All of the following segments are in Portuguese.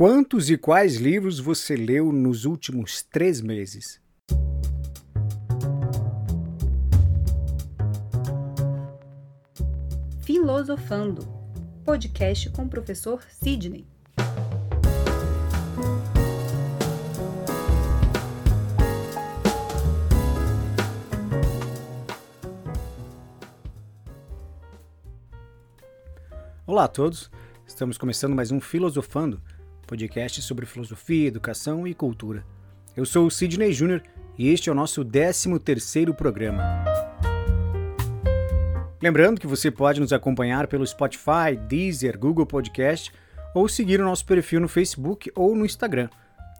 Quantos e quais livros você leu nos últimos três meses? Filosofando podcast com o professor Sidney. Olá a todos, estamos começando mais um Filosofando podcast sobre filosofia, educação e cultura. Eu sou o Sidney Júnior e este é o nosso 13º programa. Lembrando que você pode nos acompanhar pelo Spotify, Deezer, Google Podcast ou seguir o nosso perfil no Facebook ou no Instagram.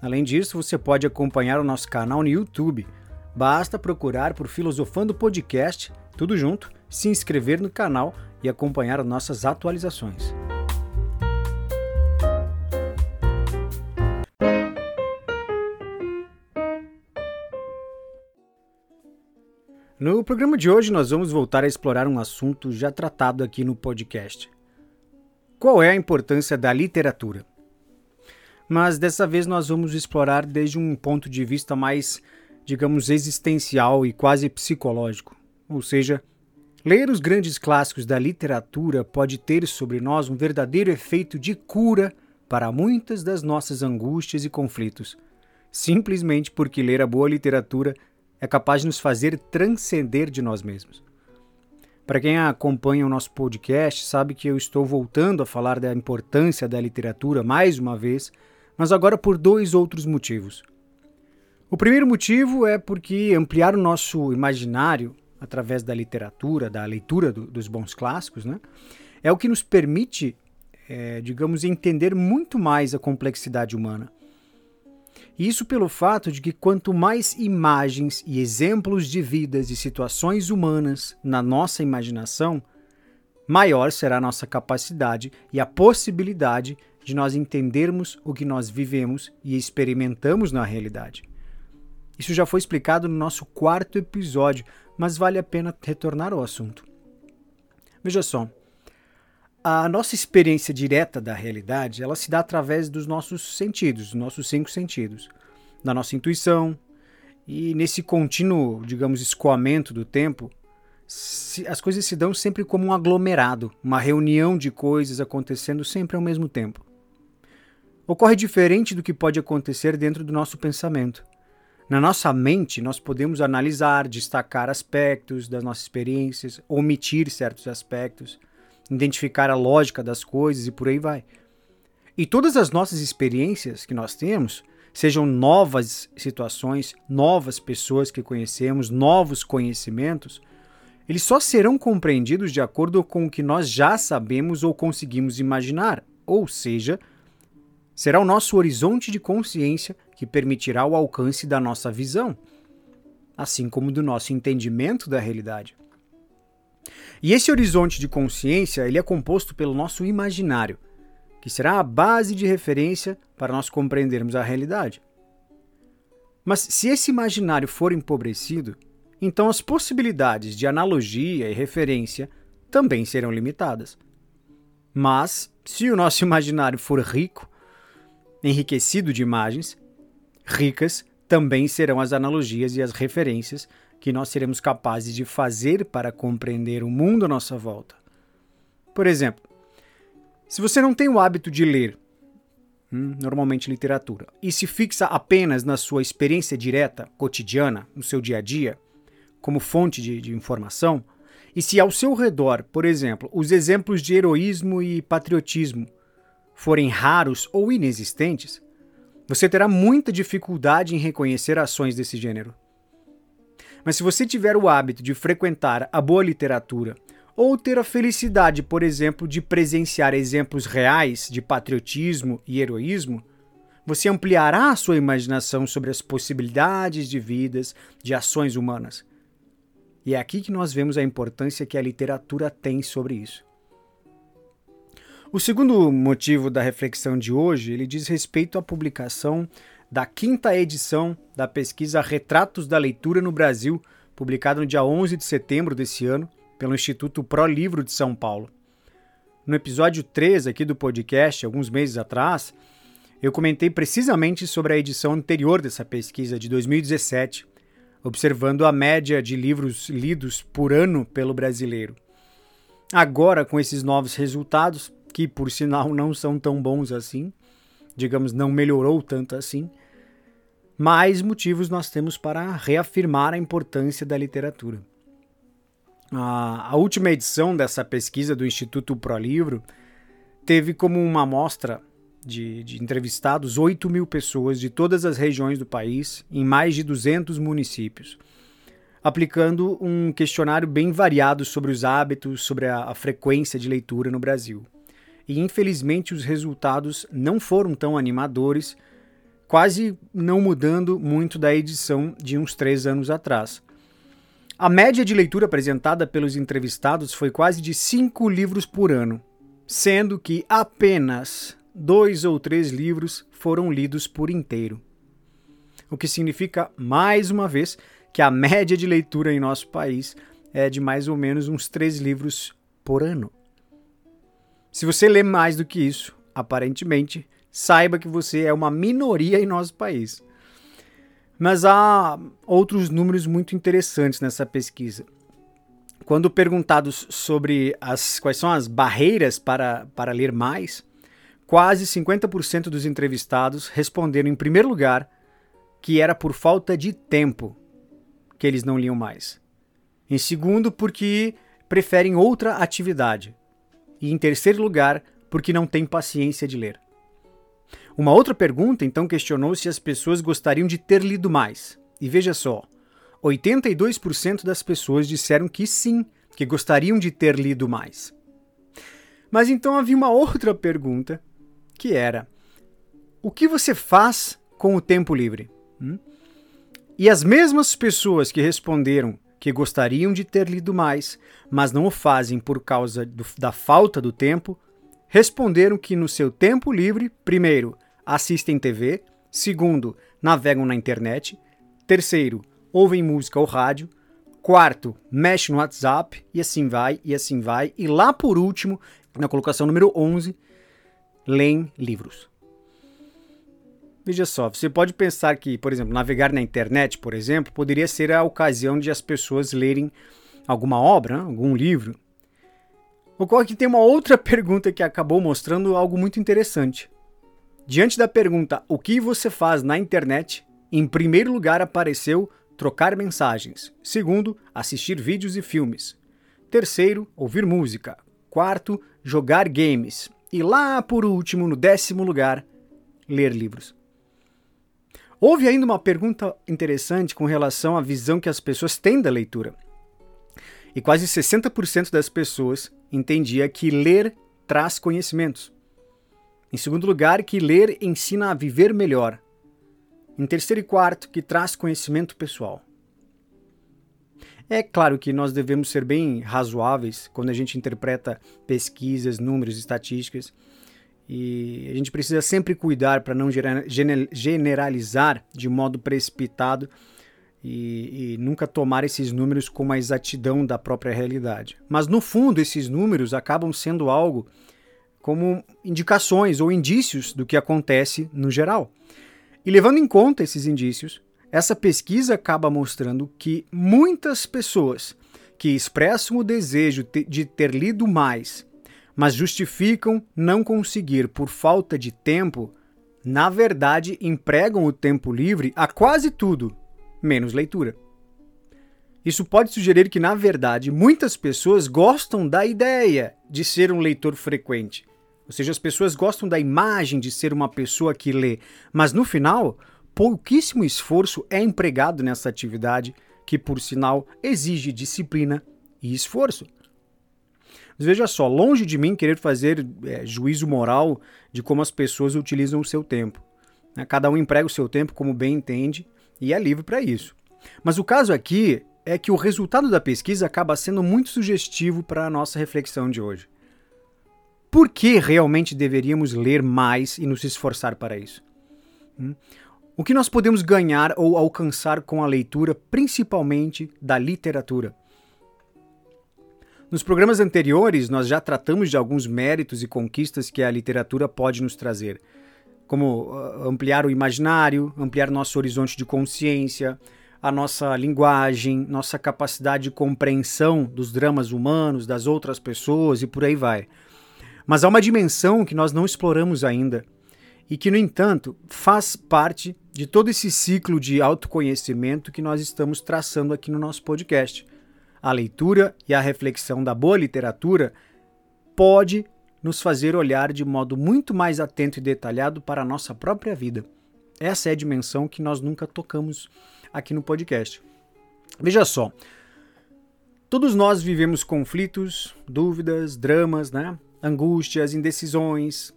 Além disso, você pode acompanhar o nosso canal no YouTube. Basta procurar por Filosofando Podcast, tudo junto, se inscrever no canal e acompanhar as nossas atualizações. No programa de hoje, nós vamos voltar a explorar um assunto já tratado aqui no podcast. Qual é a importância da literatura? Mas dessa vez nós vamos explorar desde um ponto de vista mais, digamos, existencial e quase psicológico. Ou seja, ler os grandes clássicos da literatura pode ter sobre nós um verdadeiro efeito de cura para muitas das nossas angústias e conflitos, simplesmente porque ler a boa literatura é capaz de nos fazer transcender de nós mesmos. Para quem acompanha o nosso podcast, sabe que eu estou voltando a falar da importância da literatura mais uma vez, mas agora por dois outros motivos. O primeiro motivo é porque ampliar o nosso imaginário através da literatura, da leitura do, dos bons clássicos, né, é o que nos permite, é, digamos, entender muito mais a complexidade humana isso pelo fato de que quanto mais imagens e exemplos de vidas e situações humanas na nossa imaginação, maior será a nossa capacidade e a possibilidade de nós entendermos o que nós vivemos e experimentamos na realidade. Isso já foi explicado no nosso quarto episódio, mas vale a pena retornar ao assunto. Veja só, a nossa experiência direta da realidade, ela se dá através dos nossos sentidos, dos nossos cinco sentidos, da nossa intuição, e nesse contínuo, digamos, escoamento do tempo, se, as coisas se dão sempre como um aglomerado, uma reunião de coisas acontecendo sempre ao mesmo tempo. Ocorre diferente do que pode acontecer dentro do nosso pensamento. Na nossa mente, nós podemos analisar, destacar aspectos das nossas experiências, omitir certos aspectos identificar a lógica das coisas e por aí vai. E todas as nossas experiências que nós temos, sejam novas situações, novas pessoas que conhecemos, novos conhecimentos, eles só serão compreendidos de acordo com o que nós já sabemos ou conseguimos imaginar, ou seja, será o nosso horizonte de consciência que permitirá o alcance da nossa visão, assim como do nosso entendimento da realidade. E esse horizonte de consciência ele é composto pelo nosso imaginário, que será a base de referência para nós compreendermos a realidade. Mas se esse imaginário for empobrecido, então as possibilidades de analogia e referência também serão limitadas. Mas, se o nosso imaginário for rico, enriquecido de imagens, ricas também serão as analogias e as referências que nós seremos capazes de fazer para compreender o mundo à nossa volta. Por exemplo, se você não tem o hábito de ler, hum, normalmente literatura, e se fixa apenas na sua experiência direta, cotidiana, no seu dia a dia, como fonte de, de informação, e se ao seu redor, por exemplo, os exemplos de heroísmo e patriotismo forem raros ou inexistentes, você terá muita dificuldade em reconhecer ações desse gênero. Mas se você tiver o hábito de frequentar a boa literatura, ou ter a felicidade, por exemplo, de presenciar exemplos reais de patriotismo e heroísmo, você ampliará a sua imaginação sobre as possibilidades de vidas, de ações humanas. E é aqui que nós vemos a importância que a literatura tem sobre isso. O segundo motivo da reflexão de hoje, ele diz respeito à publicação da quinta edição da pesquisa Retratos da Leitura no Brasil, publicada no dia 11 de setembro desse ano pelo Instituto Pro Livro de São Paulo. No episódio 3 aqui do podcast, alguns meses atrás, eu comentei precisamente sobre a edição anterior dessa pesquisa, de 2017, observando a média de livros lidos por ano pelo brasileiro. Agora, com esses novos resultados, que por sinal não são tão bons assim, digamos, não melhorou tanto assim, mais motivos nós temos para reafirmar a importância da literatura. A, a última edição dessa pesquisa do Instituto ProLivro teve como uma amostra de, de, entrevistados 8 mil pessoas de todas as regiões do país, em mais de 200 municípios, aplicando um questionário bem variado sobre os hábitos, sobre a, a frequência de leitura no Brasil. E infelizmente os resultados não foram tão animadores, quase não mudando muito da edição de uns três anos atrás. A média de leitura apresentada pelos entrevistados foi quase de cinco livros por ano, sendo que apenas dois ou três livros foram lidos por inteiro. O que significa, mais uma vez, que a média de leitura em nosso país é de mais ou menos uns três livros por ano. Se você lê mais do que isso, aparentemente, saiba que você é uma minoria em nosso país. Mas há outros números muito interessantes nessa pesquisa. Quando perguntados sobre as, quais são as barreiras para, para ler mais, quase 50% dos entrevistados responderam, em primeiro lugar, que era por falta de tempo que eles não liam mais. Em segundo, porque preferem outra atividade. E em terceiro lugar, porque não têm paciência de ler. Uma outra pergunta então questionou se as pessoas gostariam de ter lido mais. E veja só, 82% das pessoas disseram que sim, que gostariam de ter lido mais. Mas então havia uma outra pergunta, que era: o que você faz com o tempo livre? Hum? E as mesmas pessoas que responderam que gostariam de ter lido mais, mas não o fazem por causa do, da falta do tempo, responderam que no seu tempo livre, primeiro, assistem TV, segundo, navegam na internet, terceiro, ouvem música ou rádio, quarto, mexem no WhatsApp e assim vai, e assim vai, e lá por último, na colocação número 11, leem livros. Veja só, você pode pensar que, por exemplo, navegar na internet, por exemplo, poderia ser a ocasião de as pessoas lerem alguma obra, algum livro, Ocorre que tem uma outra pergunta que acabou mostrando algo muito interessante. Diante da pergunta o que você faz na internet, em primeiro lugar apareceu trocar mensagens. Segundo, assistir vídeos e filmes. Terceiro, ouvir música. Quarto, jogar games. E lá por último, no décimo lugar, ler livros. Houve ainda uma pergunta interessante com relação à visão que as pessoas têm da leitura. E quase 60% das pessoas entendia que ler traz conhecimentos. Em segundo lugar, que ler ensina a viver melhor. Em terceiro e quarto, que traz conhecimento pessoal. É claro que nós devemos ser bem razoáveis quando a gente interpreta pesquisas, números, estatísticas. E a gente precisa sempre cuidar para não generalizar de modo precipitado e, e, nunca tomar esses números como a exatidão da própria realidade. Mas no fundo, esses números acabam sendo algo como indicações ou indícios do que acontece no geral. E levando em conta esses indícios, essa pesquisa acaba mostrando que muitas pessoas que expressam o desejo de ter lido mais, mas justificam não conseguir por falta de tempo, na verdade empregam o tempo livre a quase tudo, menos leitura. Isso pode sugerir que, na verdade, muitas pessoas gostam da ideia de ser um leitor frequente. Ou seja, as pessoas gostam da imagem de ser uma pessoa que lê, mas no final, pouquíssimo esforço é empregado nessa atividade, que, por sinal, exige disciplina e esforço. Mas veja só, longe de mim querer fazer é, juízo moral de como as pessoas utilizam o seu tempo. Né? Cada um emprega o seu tempo como bem entende e é livre para isso. Mas o caso aqui é que o resultado da pesquisa acaba sendo muito sugestivo para a nossa reflexão de hoje. Por que realmente deveríamos ler mais e nos esforçar para isso? Hum? O que nós podemos ganhar ou alcançar com a leitura, principalmente da literatura? Nos programas anteriores, nós já tratamos de alguns méritos e conquistas que a literatura pode nos trazer como uh, ampliar o imaginário, ampliar nosso horizonte de consciência, a nossa linguagem, nossa capacidade de compreensão dos dramas humanos, das outras pessoas e por aí vai. Mas há uma dimensão que nós não exploramos ainda e que, no entanto, faz parte de todo esse ciclo de autoconhecimento que nós estamos traçando aqui no nosso podcast. A leitura e a reflexão da boa literatura pode nos fazer olhar de modo muito mais atento e detalhado para a nossa própria vida. Essa é a dimensão que nós nunca tocamos aqui no podcast. Veja só, todos nós vivemos conflitos, dúvidas, dramas, né? angústias, indecisões,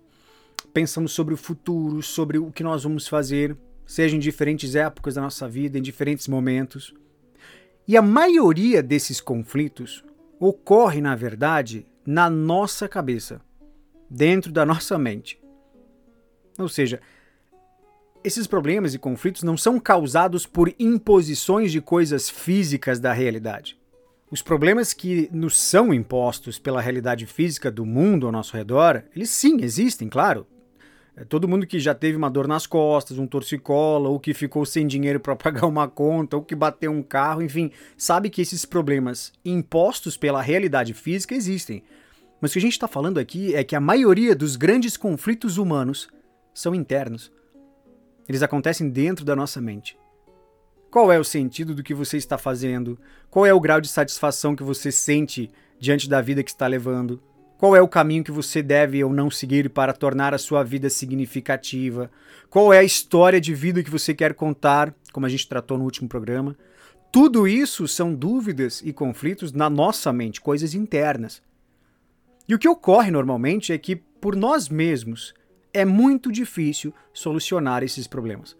pensamos sobre o futuro, sobre o que nós vamos fazer, seja em diferentes épocas da nossa vida, em diferentes momentos. E a maioria desses conflitos ocorre, na verdade, na nossa cabeça dentro da nossa mente. Ou seja, esses problemas e conflitos não são causados por imposições de coisas físicas da realidade. Os problemas que nos são impostos pela realidade física do mundo ao nosso redor, eles sim existem, claro. É, todo mundo que já teve uma dor nas costas, um torcicola, ou que ficou sem dinheiro para pagar uma conta, ou que bateu um carro, enfim, sabe que esses problemas impostos pela realidade física existem. Mas o que a gente está falando aqui é que a maioria dos grandes conflitos humanos são internos. Eles acontecem dentro da nossa mente. Qual é o sentido do que você está fazendo? Qual é o grau de satisfação que você sente diante da vida que está levando? Qual é o caminho que você deve ou não seguir para tornar a sua vida significativa? Qual é a história de vida que você quer contar, como a gente tratou no último programa? Tudo isso são dúvidas e conflitos na nossa mente, coisas internas. E o que ocorre normalmente é que, por nós mesmos, é muito difícil solucionar esses problemas.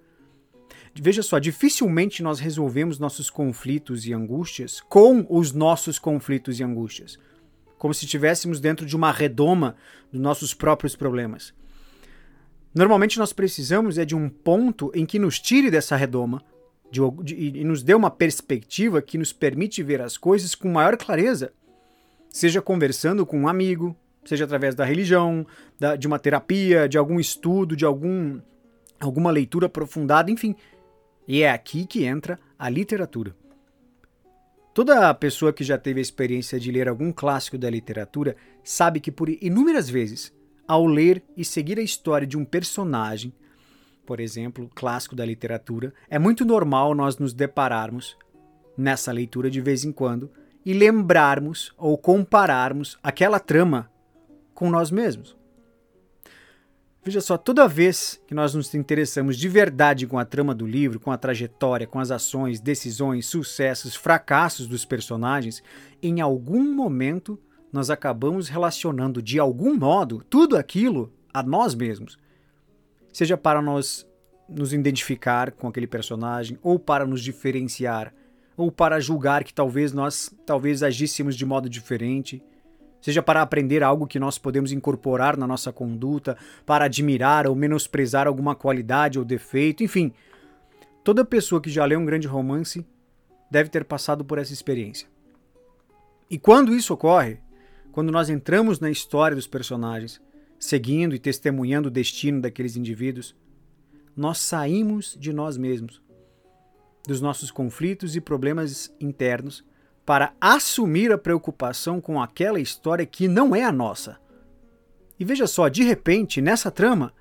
Veja só, dificilmente nós resolvemos nossos conflitos e angústias com os nossos conflitos e angústias, como se estivéssemos dentro de uma redoma dos nossos próprios problemas. Normalmente nós precisamos é de um ponto em que nos tire dessa redoma de, de, e nos dê uma perspectiva que nos permite ver as coisas com maior clareza seja conversando com um amigo, seja através da religião, da, de uma terapia, de algum estudo, de algum, alguma leitura aprofundada, enfim. E é aqui que entra a literatura. Toda pessoa que já teve a experiência de ler algum clássico da literatura sabe que, por inúmeras vezes, ao ler e seguir a história de um personagem, por exemplo, clássico da literatura, é muito normal nós nos depararmos nessa leitura de vez em quando e lembrarmos ou compararmos aquela trama com nós mesmos. Veja só, toda vez que nós nos interessamos de verdade com a trama do livro, com a trajetória, com as ações, decisões, sucessos, fracassos dos personagens, em algum momento nós acabamos relacionando de algum modo tudo aquilo a nós mesmos. Seja para nós nos identificar com aquele personagem ou para nos diferenciar ou para julgar que talvez nós talvez agíssemos de modo diferente, seja para aprender algo que nós podemos incorporar na nossa conduta, para admirar ou menosprezar alguma qualidade ou defeito, enfim. Toda pessoa que já leu um grande romance deve ter passado por essa experiência. E quando isso ocorre, quando nós entramos na história dos personagens, seguindo e testemunhando o destino daqueles indivíduos, nós saímos de nós mesmos dos nossos conflitos e problemas internos para assumir a preocupação com aquela história que não é a nossa. E veja só, de repente, nessa trama,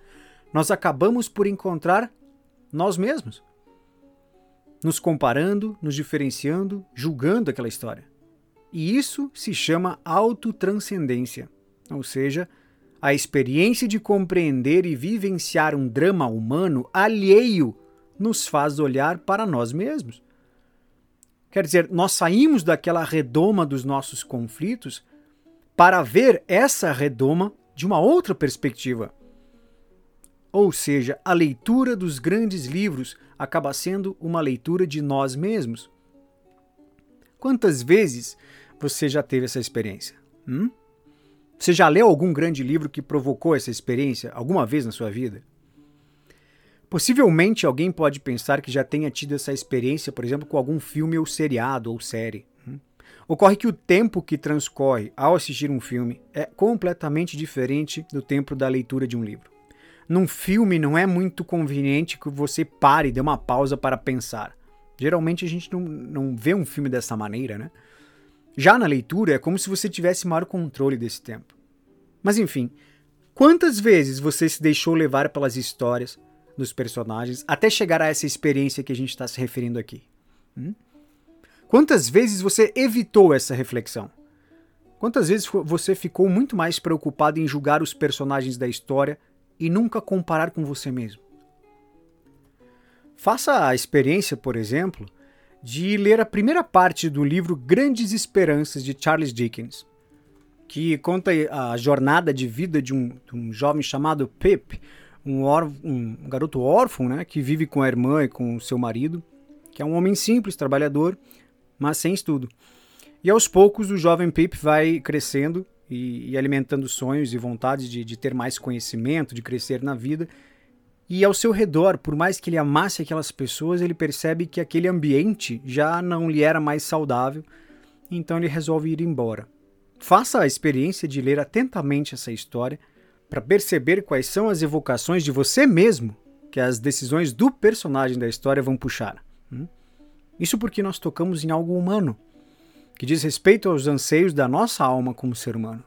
nós acabamos por encontrar nós mesmos, nos comparando, nos diferenciando, julgando aquela história. E isso se chama autotranscendência, ou seja, a experiência de compreender e vivenciar um drama humano alheio nos faz olhar para nós mesmos. Quer dizer, nós saímos daquela redoma dos nossos conflitos para ver essa redoma de uma outra perspectiva. Ou seja, a leitura dos grandes livros acaba sendo uma leitura de nós mesmos. Quantas vezes você já teve essa experiência? Hum? Você já leu algum grande livro que provocou essa experiência alguma vez na sua vida? Possivelmente alguém pode pensar que já tenha tido essa experiência, por exemplo, com algum filme ou seriado ou série. Hum? Ocorre que o tempo que transcorre ao assistir um filme é completamente diferente do tempo da leitura de um livro. num filme não é muito conveniente que você pare e dê uma pausa para pensar. Geralmente a gente não, não vê um filme dessa maneira, né? Já na leitura é como se você tivesse maior controle desse tempo. Mas enfim, quantas vezes você se deixou levar pelas histórias dos personagens até chegar a essa experiência que a gente está se referindo aqui? Hum? Quantas vezes você evitou essa reflexão? Quantas vezes você ficou muito mais preocupado em julgar os personagens da história e nunca comparar com você mesmo? Faça a experiência, por exemplo, de ler a primeira parte do livro Grandes Esperanças de Charles Dickens, que conta a jornada de vida de um, de um jovem chamado Pip, um, um, garoto órfão né, que vive com a irmã e com seu marido, que é um homem simples, trabalhador, mas sem estudo. E aos poucos o jovem Pip vai crescendo e, e alimentando sonhos e vontades de, de ter mais conhecimento, de crescer na vida. E ao seu redor, por mais que ele amasse aquelas pessoas, ele percebe que aquele ambiente já não lhe era mais saudável, então ele resolve ir embora. Faça a experiência de ler atentamente essa história para perceber quais são as evocações de você mesmo que as decisões do personagem da história vão puxar. Hum? Isso porque nós tocamos em algo humano, que diz respeito aos anseios da nossa alma como ser humano.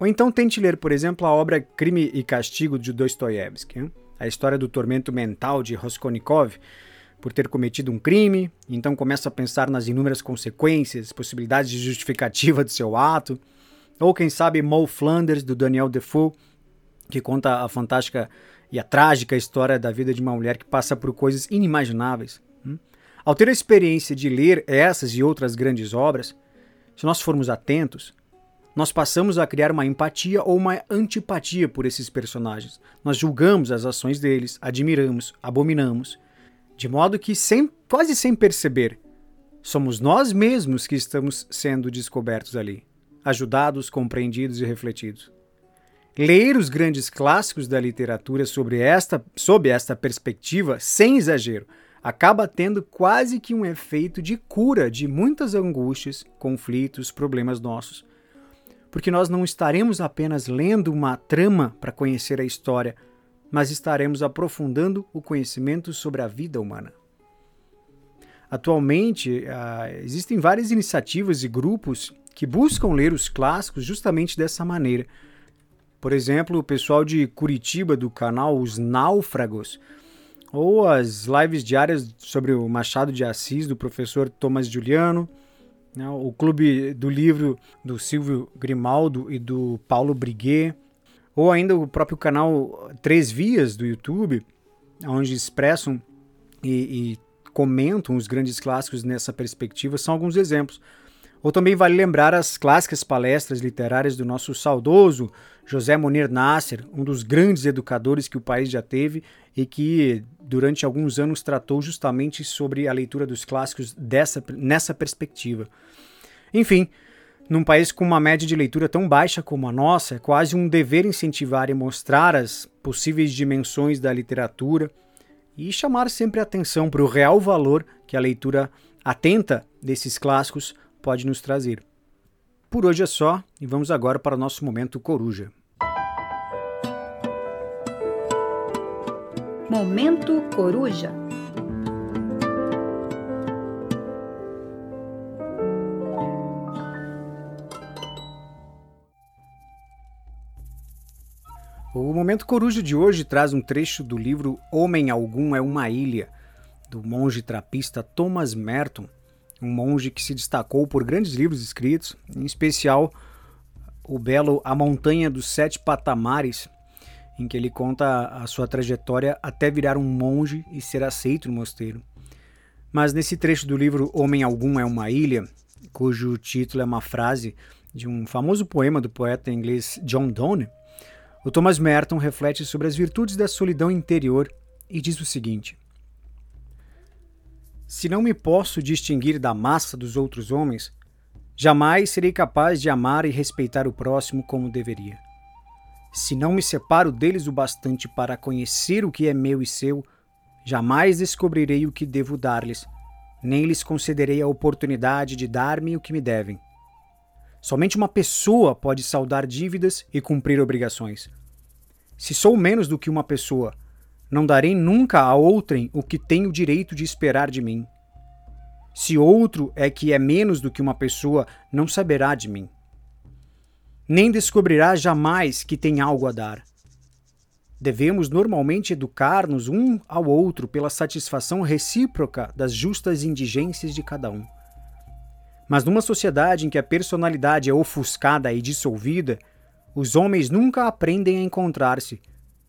Ou então tente ler, por exemplo, a obra Crime e Castigo de Dostoiévski, a história do tormento mental de Raskolnikov por ter cometido um crime, então começa a pensar nas inúmeras consequências, possibilidades de justificativa do seu ato. Ou quem sabe Mo Flanders, do Daniel Defoe, que conta a fantástica e a trágica história da vida de uma mulher que passa por coisas inimagináveis. Ao ter a experiência de ler essas e outras grandes obras, se nós formos atentos, nós passamos a criar uma empatia ou uma antipatia por esses personagens. Nós julgamos as ações deles, admiramos, abominamos, de modo que, sem, quase sem perceber, somos nós mesmos que estamos sendo descobertos ali, ajudados, compreendidos e refletidos. Ler os grandes clássicos da literatura sobre esta, sob esta perspectiva, sem exagero, acaba tendo quase que um efeito de cura de muitas angústias, conflitos, problemas nossos porque nós não estaremos apenas lendo uma trama para conhecer a história, mas estaremos aprofundando o conhecimento sobre a vida humana. Atualmente, uh, existem várias iniciativas e grupos que buscam ler os clássicos justamente dessa maneira. Por exemplo, o pessoal de Curitiba do canal Os Náufragos, ou as lives diárias sobre o Machado de Assis do professor Thomas Juliano, né? o Clube do Livro do Silvio Grimaldo e do Paulo Briguet, ou ainda o próprio canal Três Vias do YouTube, onde expressam e, e comentam os grandes clássicos nessa perspectiva, são alguns exemplos. Ou também vale lembrar as clássicas palestras literárias do nosso saudoso José Monir Nasser, um dos grandes educadores que o país já teve e que durante alguns anos tratou justamente sobre a leitura dos clássicos dessa, nessa perspectiva. Enfim, num país com uma média de leitura tão baixa como a nossa, é quase um dever incentivar e mostrar as possíveis dimensões da literatura e chamar sempre atenção para o real valor que a leitura atenta desses clássicos pode nos trazer. Por hoje é só e vamos agora para o nosso momento coruja. Momento coruja. O Momento Coruja de hoje traz um trecho do livro Homem Algum é uma Ilha, do monge trapista Thomas Merton, um monge que se destacou por grandes livros escritos, em especial o belo A Montanha dos Sete Patamares, em que ele conta a sua trajetória até virar um monge e ser aceito no mosteiro. Mas nesse trecho do livro Homem Algum é uma Ilha, cujo título é uma frase de um famoso poema do poeta inglês John Donne, o Thomas Merton reflete sobre as virtudes da solidão interior e diz o seguinte: se não me posso distinguir da massa dos outros homens, jamais serei capaz de amar e respeitar o próximo como deveria. Se não me separo deles o bastante para conhecer o que é meu e seu, jamais descobrirei o que devo dar-lhes, nem lhes concederei a oportunidade de dar-me o que me devem. Somente uma pessoa pode saldar dívidas e cumprir obrigações. Se sou menos do que uma pessoa, não darei nunca a outrem o que tenho o direito de esperar de mim. Se outro é que é menos do que uma pessoa, não saberá de mim. Nem descobrirá jamais que tem algo a dar. Devemos normalmente educar-nos um ao outro pela satisfação recíproca das justas indigências de cada um. Mas numa sociedade em que a personalidade é ofuscada e dissolvida, os homens nunca aprendem a encontrar-se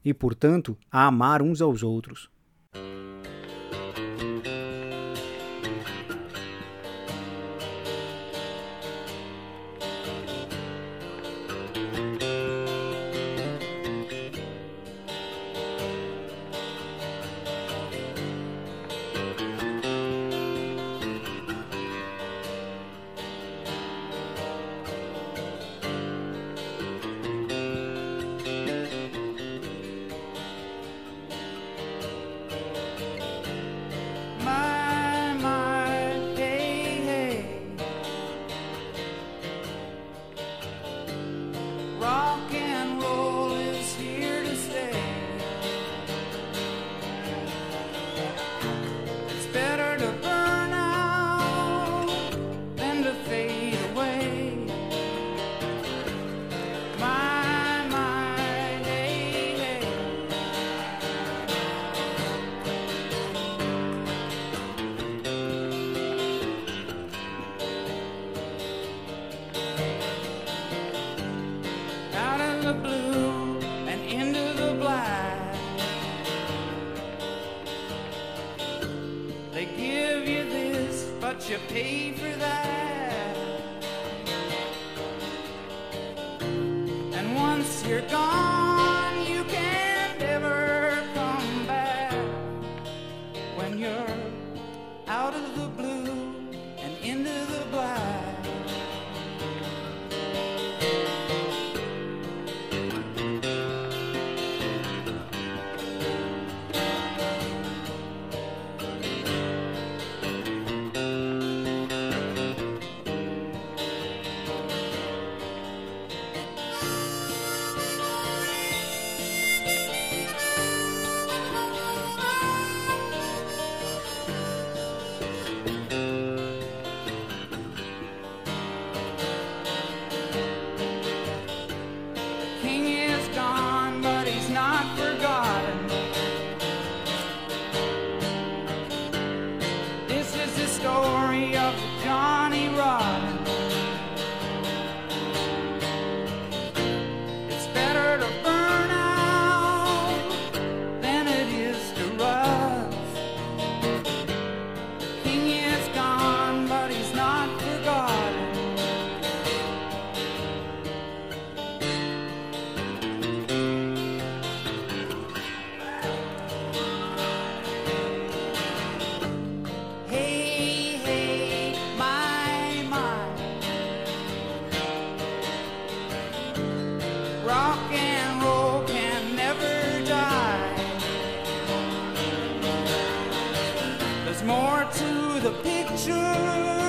e, portanto, a amar uns aos outros. More to the picture